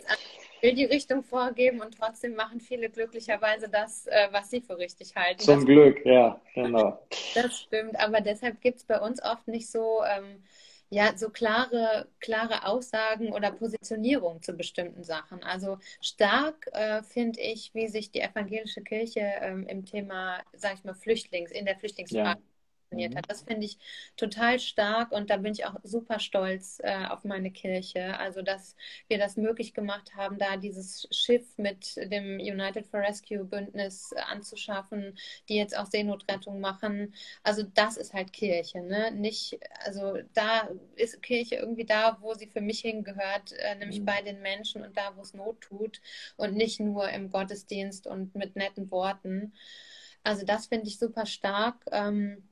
will die Richtung vorgeben und trotzdem machen viele glücklicherweise das, äh, was sie für richtig halten. Zum das, Glück, ja, genau. Das stimmt, aber deshalb gibt es bei uns oft nicht so, ähm, ja, so klare, klare Aussagen oder Positionierung zu bestimmten Sachen. Also stark äh, finde ich, wie sich die evangelische Kirche ähm, im Thema, sag ich mal, Flüchtlings, in der Flüchtlingsfrage ja funktioniert mhm. hat. Das finde ich total stark und da bin ich auch super stolz äh, auf meine Kirche. Also, dass wir das möglich gemacht haben, da dieses Schiff mit dem United for Rescue Bündnis anzuschaffen, die jetzt auch Seenotrettung machen. Also, das ist halt Kirche, ne? Nicht, also da ist Kirche irgendwie da, wo sie für mich hingehört, äh, nämlich mhm. bei den Menschen und da, wo es Not tut und nicht nur im Gottesdienst und mit netten Worten. Also das finde ich super stark. Ähm,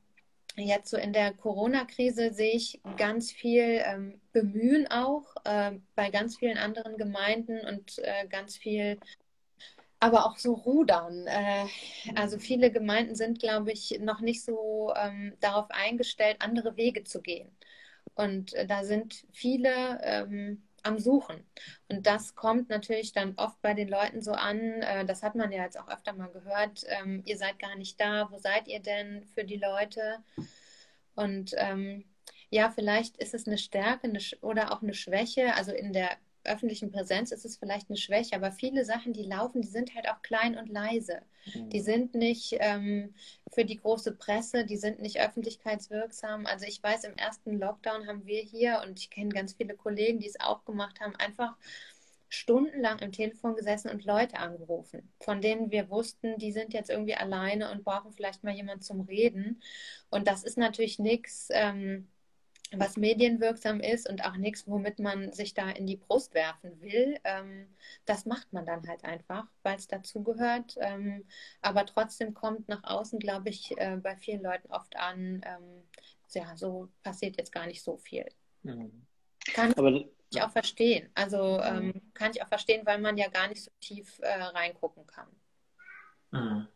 jetzt so in der Corona-Krise sehe ich ganz viel ähm, Bemühen auch äh, bei ganz vielen anderen Gemeinden und äh, ganz viel, aber auch so Rudern. Äh, also viele Gemeinden sind, glaube ich, noch nicht so ähm, darauf eingestellt, andere Wege zu gehen. Und äh, da sind viele ähm, am Suchen. Und das kommt natürlich dann oft bei den Leuten so an, äh, das hat man ja jetzt auch öfter mal gehört, ähm, ihr seid gar nicht da, wo seid ihr denn für die Leute? Und ähm, ja, vielleicht ist es eine Stärke oder auch eine Schwäche. Also in der öffentlichen Präsenz ist es vielleicht eine Schwäche, aber viele Sachen, die laufen, die sind halt auch klein und leise. Mhm. Die sind nicht ähm, für die große Presse, die sind nicht öffentlichkeitswirksam. Also ich weiß, im ersten Lockdown haben wir hier, und ich kenne ganz viele Kollegen, die es auch gemacht haben, einfach stundenlang am Telefon gesessen und Leute angerufen, von denen wir wussten, die sind jetzt irgendwie alleine und brauchen vielleicht mal jemand zum Reden. Und das ist natürlich nichts. Ähm, was medienwirksam ist und auch nichts, womit man sich da in die Brust werfen will. Ähm, das macht man dann halt einfach, weil es dazugehört. Ähm, aber trotzdem kommt nach außen, glaube ich, äh, bei vielen Leuten oft an, ähm, ja, so passiert jetzt gar nicht so viel. Mhm. Kann aber, ich auch verstehen. Also ähm, mhm. kann ich auch verstehen, weil man ja gar nicht so tief äh, reingucken kann. Mhm.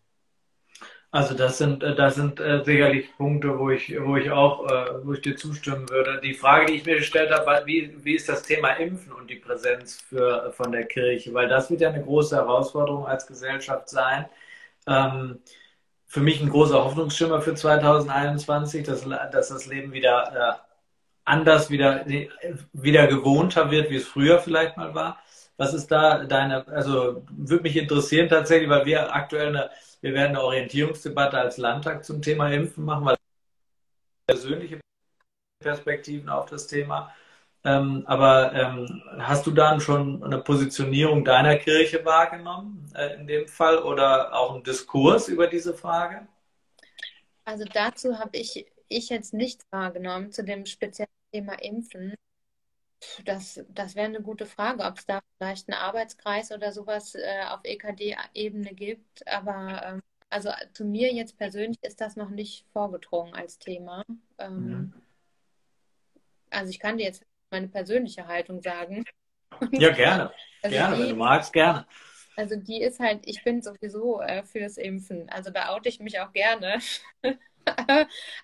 Also das sind, äh, das sind äh, sicherlich Punkte, wo ich, wo ich auch, äh, wo ich dir zustimmen würde. Die Frage, die ich mir gestellt habe, war, wie, wie ist das Thema Impfen und die Präsenz für, von der Kirche? Weil das wird ja eine große Herausforderung als Gesellschaft sein. Ähm, für mich ein großer Hoffnungsschimmer für 2021, dass, dass das Leben wieder äh, anders, wieder, wieder gewohnter wird, wie es früher vielleicht mal war. Was ist da deine, also würde mich interessieren tatsächlich, weil wir aktuell eine wir werden eine Orientierungsdebatte als Landtag zum Thema Impfen machen, weil persönliche Perspektiven auf das Thema. Ähm, aber ähm, hast du dann schon eine Positionierung deiner Kirche wahrgenommen äh, in dem Fall oder auch einen Diskurs über diese Frage? Also dazu habe ich, ich jetzt nichts wahrgenommen zu dem speziellen Thema Impfen. Das, das wäre eine gute Frage, ob es da vielleicht einen Arbeitskreis oder sowas äh, auf EKD-Ebene gibt. Aber ähm, also zu mir jetzt persönlich ist das noch nicht vorgedrungen als Thema. Ähm, mhm. Also ich kann dir jetzt meine persönliche Haltung sagen. Ja, gerne. Also gerne, die, wenn du magst, gerne. Also die ist halt, ich bin sowieso äh, fürs Impfen. Also da oute ich mich auch gerne.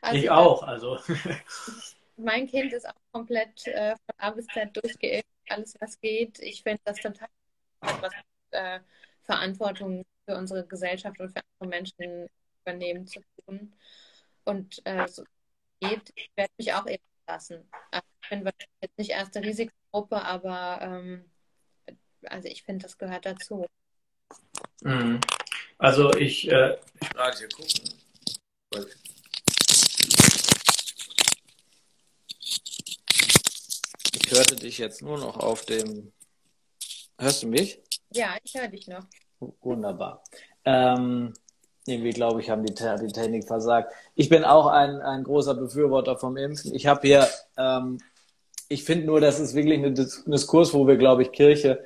also, ich auch, also. mein Kind ist auch komplett äh, von A bis Z durchgeimpft, alles was geht. Ich finde das total was mit, äh, Verantwortung für unsere Gesellschaft und für andere Menschen übernehmen zu tun. Und äh, so geht, ich werde mich auch eben lassen. Also ich bin jetzt nicht erste Risikogruppe, aber ähm, also ich finde, das gehört dazu. Mhm. Also ich, äh, ich gerade hier gucken. Ich hörte dich jetzt nur noch auf dem. Hörst du mich? Ja, ich höre dich noch. Wunderbar. Ähm, irgendwie, glaube ich, haben die, die Technik versagt. Ich bin auch ein, ein großer Befürworter vom Impfen. Ich habe hier, ähm, ich finde nur, das ist wirklich ein Diskurs, wo wir, glaube ich, Kirche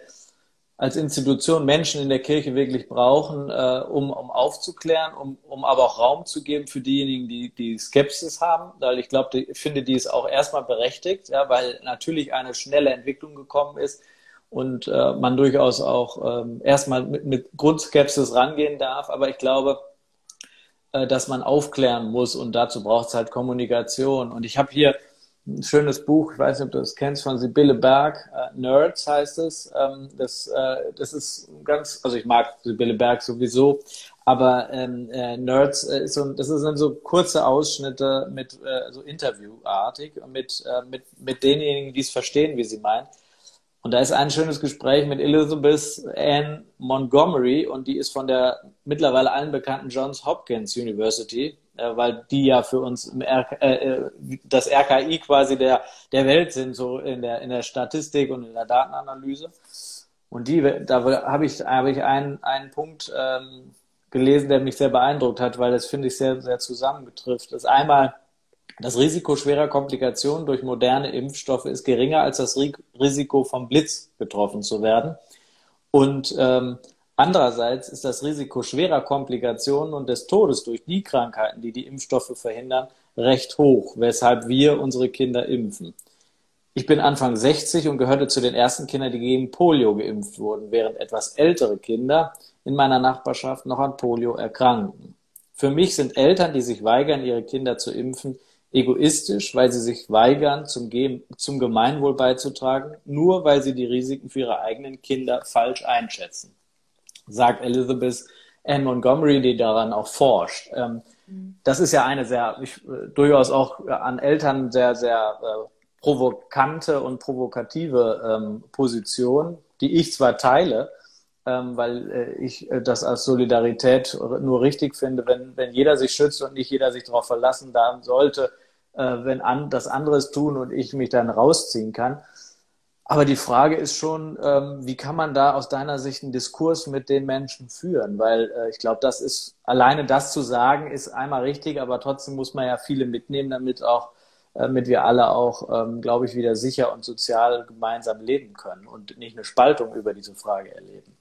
als Institution Menschen in der Kirche wirklich brauchen, äh, um, um aufzuklären, um, um aber auch Raum zu geben für diejenigen, die, die Skepsis haben, weil ich glaube, ich finde, die ist auch erstmal berechtigt, ja, weil natürlich eine schnelle Entwicklung gekommen ist und äh, man durchaus auch ähm, erstmal mit, mit Grundskepsis rangehen darf, aber ich glaube, äh, dass man aufklären muss und dazu braucht es halt Kommunikation. Und ich habe hier ein schönes Buch, ich weiß nicht, ob du das kennst, von Sibylle Berg, äh, Nerds heißt es. Ähm, das, äh, das ist ganz, also ich mag Sibylle Berg sowieso, aber ähm, äh, Nerds äh, ist so, das sind so kurze Ausschnitte mit äh, so Interviewartig mit, äh, mit, mit denjenigen, die es verstehen, wie sie meinen. Und da ist ein schönes Gespräch mit Elizabeth Ann Montgomery und die ist von der mittlerweile allen bekannten Johns Hopkins University weil die ja für uns R äh, das RKI quasi der, der Welt sind, so in der, in der Statistik und in der Datenanalyse. Und die, da habe ich, habe ich einen, einen Punkt ähm, gelesen, der mich sehr beeindruckt hat, weil das finde ich sehr, sehr zusammengetrifft. Das einmal, das Risiko schwerer Komplikationen durch moderne Impfstoffe ist geringer als das Risiko vom Blitz getroffen zu werden. Und ähm, andererseits ist das Risiko schwerer Komplikationen und des Todes durch die Krankheiten, die die Impfstoffe verhindern, recht hoch, weshalb wir unsere Kinder impfen. Ich bin Anfang 60 und gehörte zu den ersten Kindern, die gegen Polio geimpft wurden, während etwas ältere Kinder in meiner Nachbarschaft noch an Polio erkranken. Für mich sind Eltern, die sich weigern, ihre Kinder zu impfen, egoistisch, weil sie sich weigern, zum, zum Gemeinwohl beizutragen, nur weil sie die Risiken für ihre eigenen Kinder falsch einschätzen, sagt Elizabeth Ann Montgomery, die daran auch forscht. Ähm, mhm. das ist ja eine sehr, ich, äh, durchaus auch an Eltern sehr, sehr äh, provokante und provokative ähm, Position, die ich zwar teile, ähm, weil äh, ich äh, das als Solidarität nur richtig finde, wenn, wenn jeder sich schützt und nicht jeder sich darauf verlassen darf, sollte, äh, wenn an, das anderes tun und ich mich dann rausziehen kann. Aber die Frage ist schon, ähm, wie kann man da aus deiner Sicht einen Diskurs mit den Menschen führen? Weil äh, ich glaube, das ist, alleine das zu sagen, ist einmal richtig, aber trotzdem muss man ja viele mitnehmen, damit auch, äh, damit wir alle auch, ähm, glaube ich, wieder sicher und sozial gemeinsam leben können und nicht eine Spaltung über diese Frage erleben.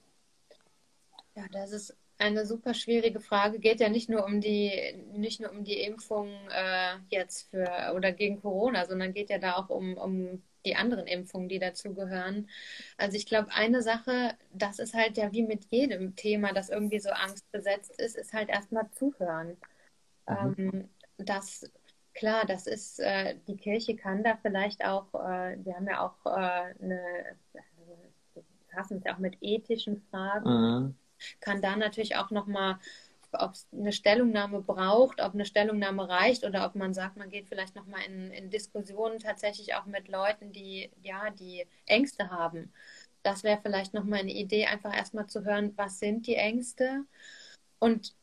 Ja, das ist eine super schwierige Frage. Geht ja nicht nur um die, nicht nur um die Impfung äh, jetzt für oder gegen Corona, sondern geht ja da auch um, um die anderen Impfungen, die dazugehören. Also ich glaube, eine Sache, das ist halt ja wie mit jedem Thema, das irgendwie so angstbesetzt ist, ist halt erstmal zuhören. Mhm. Ähm, das klar, das ist, äh, die Kirche kann da vielleicht auch, äh, wir haben ja auch äh, eine, wir befassen uns ja auch mit ethischen Fragen. Mhm kann da natürlich auch nochmal, ob es eine Stellungnahme braucht, ob eine Stellungnahme reicht oder ob man sagt, man geht vielleicht nochmal in, in Diskussionen tatsächlich auch mit Leuten, die, ja, die Ängste haben. Das wäre vielleicht nochmal eine Idee, einfach erstmal zu hören, was sind die Ängste? Und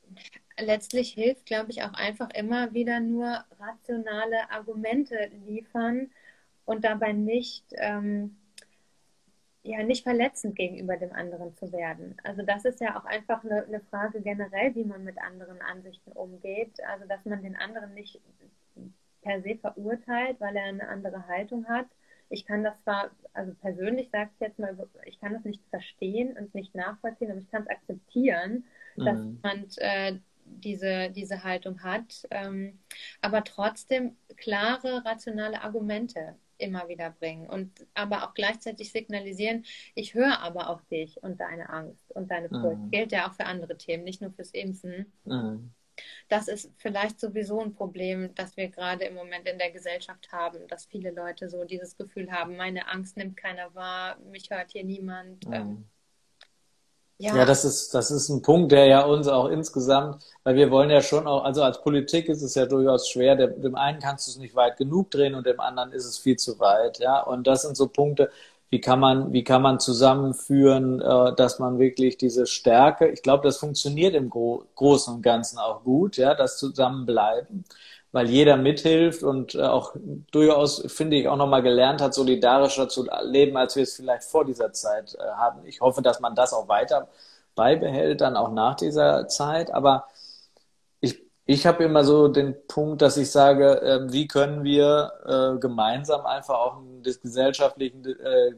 letztlich hilft, glaube ich, auch einfach immer wieder nur rationale Argumente liefern und dabei nicht ähm, ja nicht verletzend gegenüber dem anderen zu werden. Also das ist ja auch einfach eine, eine, Frage generell, wie man mit anderen Ansichten umgeht. Also dass man den anderen nicht per se verurteilt, weil er eine andere Haltung hat. Ich kann das zwar, also persönlich sage ich jetzt mal, ich kann das nicht verstehen und nicht nachvollziehen, aber ich kann es akzeptieren, mhm. dass man äh, diese, diese Haltung hat. Ähm, aber trotzdem klare, rationale Argumente immer wieder bringen und aber auch gleichzeitig signalisieren, ich höre aber auch dich und deine Angst und deine Furcht. Mhm. Gilt ja auch für andere Themen, nicht nur fürs Impfen. Mhm. Das ist vielleicht sowieso ein Problem, das wir gerade im Moment in der Gesellschaft haben, dass viele Leute so dieses Gefühl haben, meine Angst nimmt keiner wahr, mich hört hier niemand. Mhm. Ähm, ja. ja, das ist, das ist ein Punkt, der ja uns auch insgesamt, weil wir wollen ja schon auch, also als Politik ist es ja durchaus schwer, dem, dem einen kannst du es nicht weit genug drehen und dem anderen ist es viel zu weit, ja. Und das sind so Punkte, wie kann man, wie kann man zusammenführen, äh, dass man wirklich diese Stärke, ich glaube, das funktioniert im Gro Großen und Ganzen auch gut, ja, das Zusammenbleiben weil jeder mithilft und äh, auch durchaus, finde ich, auch nochmal gelernt hat, solidarischer zu leben, als wir es vielleicht vor dieser Zeit äh, haben. Ich hoffe, dass man das auch weiter beibehält, dann auch nach dieser Zeit. Aber ich, ich habe immer so den Punkt, dass ich sage, äh, wie können wir äh, gemeinsam einfach auch einen gesellschaftlichen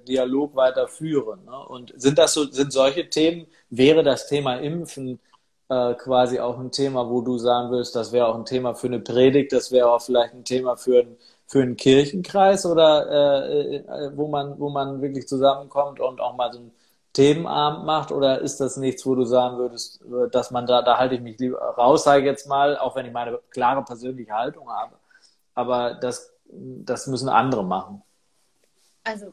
Dialog weiterführen? Ne? Und sind das so, sind solche Themen, wäre das Thema Impfen äh, quasi auch ein Thema, wo du sagen willst, das wäre auch ein Thema für eine Predigt, das wäre auch vielleicht ein Thema für, ein, für einen Kirchenkreis oder äh, äh, wo man, wo man wirklich zusammenkommt und auch mal so einen Themenabend macht oder ist das nichts, wo du sagen würdest, dass man da, da halte ich mich lieber raus, sage ich jetzt mal, auch wenn ich meine klare persönliche Haltung habe. Aber das, das müssen andere machen. Also,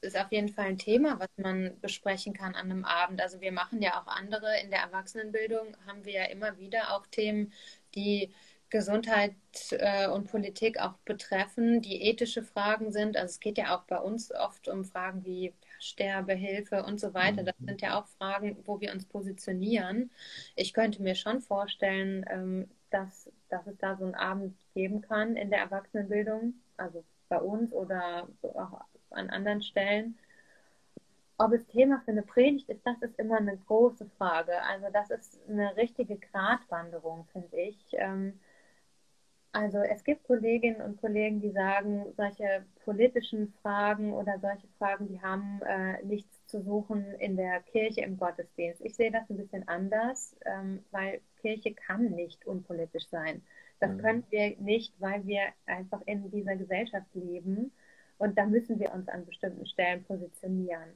ist auf jeden Fall ein Thema, was man besprechen kann an einem Abend. Also wir machen ja auch andere in der Erwachsenenbildung, haben wir ja immer wieder auch Themen, die Gesundheit äh, und Politik auch betreffen, die ethische Fragen sind. Also es geht ja auch bei uns oft um Fragen wie Sterbehilfe und so weiter. Das mhm. sind ja auch Fragen, wo wir uns positionieren. Ich könnte mir schon vorstellen, ähm, dass, dass es da so einen Abend geben kann in der Erwachsenenbildung, also bei uns oder auch an anderen Stellen. Ob es Thema für eine Predigt ist, das ist immer eine große Frage. Also das ist eine richtige Gratwanderung, finde ich. Ähm, also es gibt Kolleginnen und Kollegen, die sagen, solche politischen Fragen oder solche Fragen, die haben äh, nichts zu suchen in der Kirche im Gottesdienst. Ich sehe das ein bisschen anders, ähm, weil Kirche kann nicht unpolitisch sein. Das mhm. können wir nicht, weil wir einfach in dieser Gesellschaft leben und da müssen wir uns an bestimmten Stellen positionieren.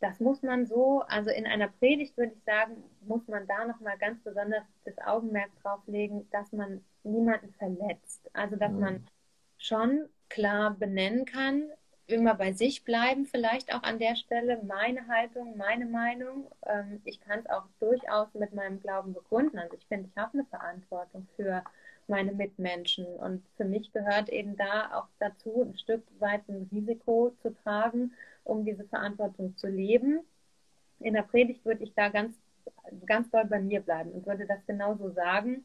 Das muss man so, also in einer Predigt würde ich sagen, muss man da nochmal ganz besonders das Augenmerk drauf legen, dass man niemanden verletzt. Also dass mhm. man schon klar benennen kann, immer bei sich bleiben, vielleicht auch an der Stelle, meine Haltung, meine Meinung. Ähm, ich kann es auch durchaus mit meinem Glauben begründen. Also ich finde, ich habe eine Verantwortung für meine Mitmenschen. Und für mich gehört eben da auch dazu, ein Stück weit ein Risiko zu tragen, um diese Verantwortung zu leben. In der Predigt würde ich da ganz, ganz doll bei mir bleiben und würde das genauso sagen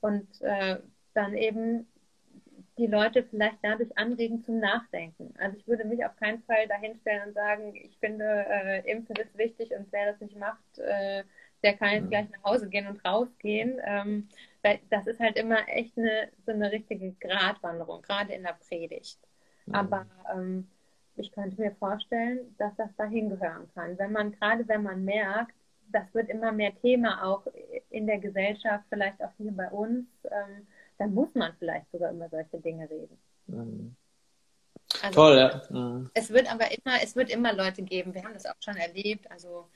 und äh, dann eben die Leute vielleicht dadurch anregen zum Nachdenken. Also ich würde mich auf keinen Fall dahinstellen und sagen, ich finde, äh, Impfen ist wichtig und wer das nicht macht, äh, der kann jetzt gleich nach Hause gehen und rausgehen. Ähm, das ist halt immer echt eine, so eine richtige Gratwanderung, gerade in der Predigt. Mhm. Aber ähm, ich könnte mir vorstellen, dass das dahin gehören kann. Wenn man, gerade wenn man merkt, das wird immer mehr Thema auch in der Gesellschaft, vielleicht auch hier bei uns, ähm, dann muss man vielleicht sogar über solche Dinge reden. Mhm. Also, Toll, ja. Mhm. Es wird aber immer, es wird immer Leute geben, wir haben das auch schon erlebt, also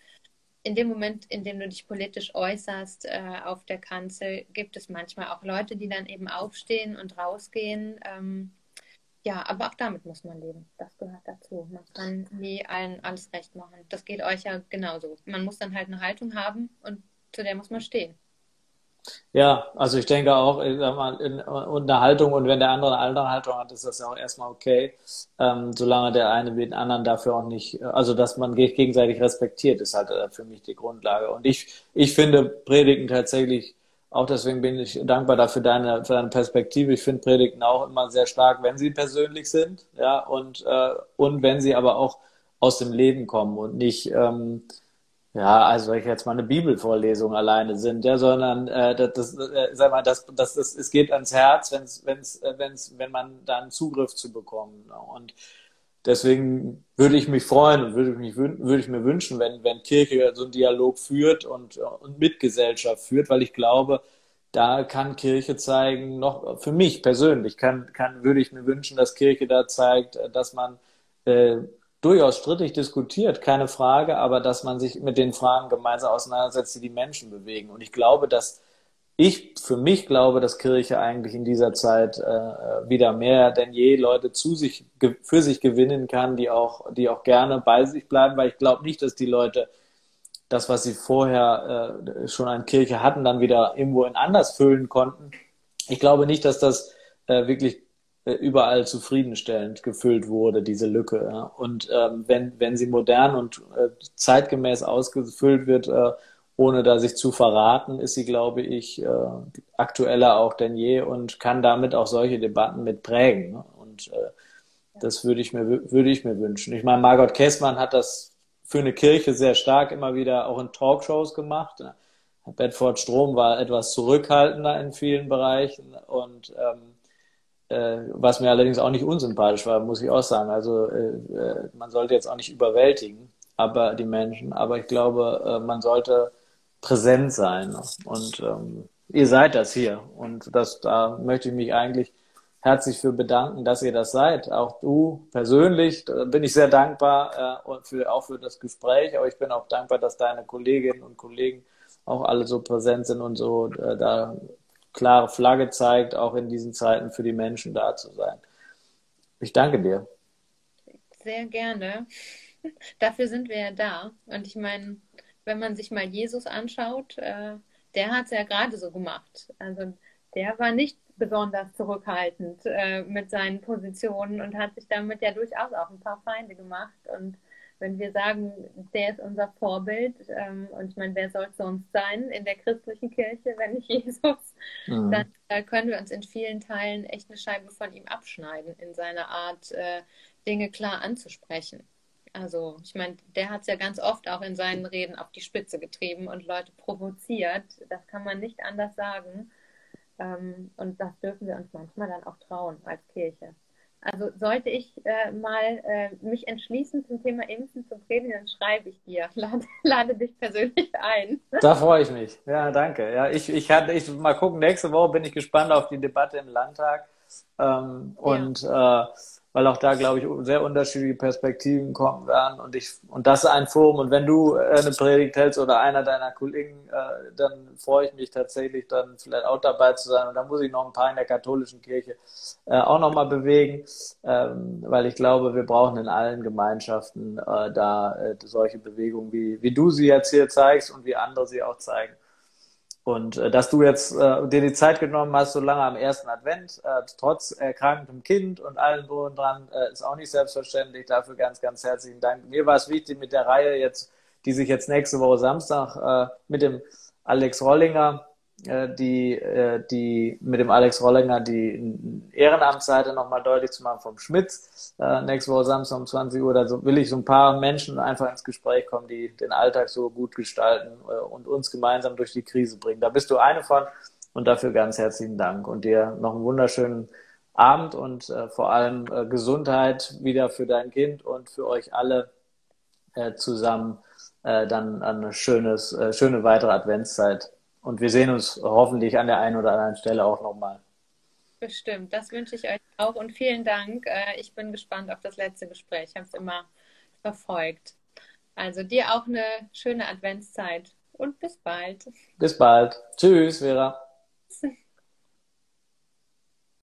in dem Moment, in dem du dich politisch äußerst äh, auf der Kanzel, gibt es manchmal auch Leute, die dann eben aufstehen und rausgehen. Ähm, ja, aber auch damit muss man leben. Das gehört dazu. Man kann nie allen alles recht machen. Das geht euch ja genauso. Man muss dann halt eine Haltung haben und zu der muss man stehen. Ja, also ich denke auch, ich sag mal, in, in der Haltung und wenn der andere eine andere Haltung hat, ist das ja auch erstmal okay, ähm, solange der eine den anderen dafür auch nicht, also dass man gegenseitig respektiert, ist halt äh, für mich die Grundlage. Und ich, ich finde Predigen tatsächlich, auch deswegen bin ich dankbar dafür deine, für deine Perspektive. Ich finde Predigten auch immer sehr stark, wenn sie persönlich sind, ja, und, äh, und wenn sie aber auch aus dem Leben kommen und nicht, ähm, ja, also ich jetzt mal eine Bibelvorlesung alleine sind, ja, sondern äh, das, äh, sag mal, das, das, das, es geht ans Herz, wenn's, wenn's, äh, wenn's, wenn man dann Zugriff zu bekommen. Ne? Und deswegen würde ich mich freuen und würde, mich, würde ich mir wünschen, wenn, wenn Kirche so einen Dialog führt und, und Mitgesellschaft führt, weil ich glaube, da kann Kirche zeigen, noch für mich persönlich kann, kann, würde ich mir wünschen, dass Kirche da zeigt, dass man äh, durchaus strittig diskutiert, keine Frage, aber dass man sich mit den Fragen gemeinsam auseinandersetzt, die die Menschen bewegen. Und ich glaube, dass ich für mich glaube, dass Kirche eigentlich in dieser Zeit äh, wieder mehr denn je Leute zu sich für sich gewinnen kann, die auch die auch gerne bei sich bleiben, weil ich glaube nicht, dass die Leute das, was sie vorher äh, schon an Kirche hatten, dann wieder irgendwo in anders füllen konnten. Ich glaube nicht, dass das äh, wirklich überall zufriedenstellend gefüllt wurde, diese Lücke. Ja. Und ähm, wenn, wenn sie modern und äh, zeitgemäß ausgefüllt wird, äh, ohne da sich zu verraten, ist sie, glaube ich, äh, aktueller auch denn je und kann damit auch solche Debatten mit prägen. Ne? Und äh, das würde ich mir, würde ich mir wünschen. Ich meine, Margot Kessmann hat das für eine Kirche sehr stark immer wieder auch in Talkshows gemacht. Ne? Bedford Strom war etwas zurückhaltender in vielen Bereichen und ähm, äh, was mir allerdings auch nicht unsympathisch war, muss ich auch sagen. Also äh, äh, man sollte jetzt auch nicht überwältigen, aber die Menschen, aber ich glaube, äh, man sollte präsent sein. Und ähm, ihr seid das hier. Und das, da möchte ich mich eigentlich herzlich für bedanken, dass ihr das seid. Auch du persönlich bin ich sehr dankbar äh, für, auch für das Gespräch, aber ich bin auch dankbar, dass deine Kolleginnen und Kollegen auch alle so präsent sind und so äh, da klare Flagge zeigt, auch in diesen Zeiten für die Menschen da zu sein. Ich danke dir. Sehr gerne. Dafür sind wir ja da. Und ich meine, wenn man sich mal Jesus anschaut, äh, der hat es ja gerade so gemacht. Also der war nicht besonders zurückhaltend äh, mit seinen Positionen und hat sich damit ja durchaus auch ein paar Feinde gemacht. Und wenn wir sagen, der ist unser Vorbild, ähm, und ich meine, wer soll es sonst sein in der christlichen Kirche, wenn nicht Jesus, mhm. dann äh, können wir uns in vielen Teilen echt eine Scheibe von ihm abschneiden, in seiner Art, äh, Dinge klar anzusprechen. Also, ich meine, der hat es ja ganz oft auch in seinen Reden auf die Spitze getrieben und Leute provoziert. Das kann man nicht anders sagen. Ähm, und das dürfen wir uns manchmal dann auch trauen als Kirche. Also sollte ich äh, mal äh, mich entschließen zum Thema Impfen zu predigen, dann schreibe ich dir, lade, lade, dich persönlich ein. Da freue ich mich. Ja, danke. Ja, ich, ich hatte, ich mal gucken. Nächste Woche bin ich gespannt auf die Debatte im Landtag ähm, und ja. äh, weil auch da, glaube ich, sehr unterschiedliche Perspektiven kommen werden. Und ich, und das ist ein Forum. Und wenn du äh, eine Predigt hältst oder einer deiner Kollegen, äh, dann freue ich mich tatsächlich, dann vielleicht auch dabei zu sein. Und dann muss ich noch ein paar in der katholischen Kirche äh, auch nochmal bewegen, ähm, weil ich glaube, wir brauchen in allen Gemeinschaften äh, da äh, solche Bewegungen, wie, wie du sie jetzt hier zeigst und wie andere sie auch zeigen. Und äh, dass du jetzt äh, dir die Zeit genommen hast, so lange am ersten Advent, äh, trotz erkranktem Kind und allen drum dran, äh, ist auch nicht selbstverständlich. Dafür ganz, ganz herzlichen Dank. Mir war es wichtig mit der Reihe jetzt, die sich jetzt nächste Woche Samstag äh, mit dem Alex Rollinger die, äh, die mit dem Alex Rollinger die Ehrenamtsseite nochmal deutlich zu machen vom Schmitz. Äh, nächste Woche Samstag um 20 Uhr, da will ich so ein paar Menschen einfach ins Gespräch kommen, die den Alltag so gut gestalten und uns gemeinsam durch die Krise bringen. Da bist du eine von und dafür ganz herzlichen Dank und dir noch einen wunderschönen Abend und äh, vor allem äh, Gesundheit wieder für dein Kind und für euch alle äh, zusammen. dann eine schönes, schöne weitere Adventszeit. Und wir sehen uns hoffentlich an der einen oder anderen Stelle auch nochmal. Bestimmt, das wünsche ich euch auch und vielen Dank. Äh, ich bin gespannt auf das letzte Gespräch. Ich habe es immer verfolgt. Also dir auch eine schöne Adventszeit und bis bald. Bis bald. Tschüss, Vera.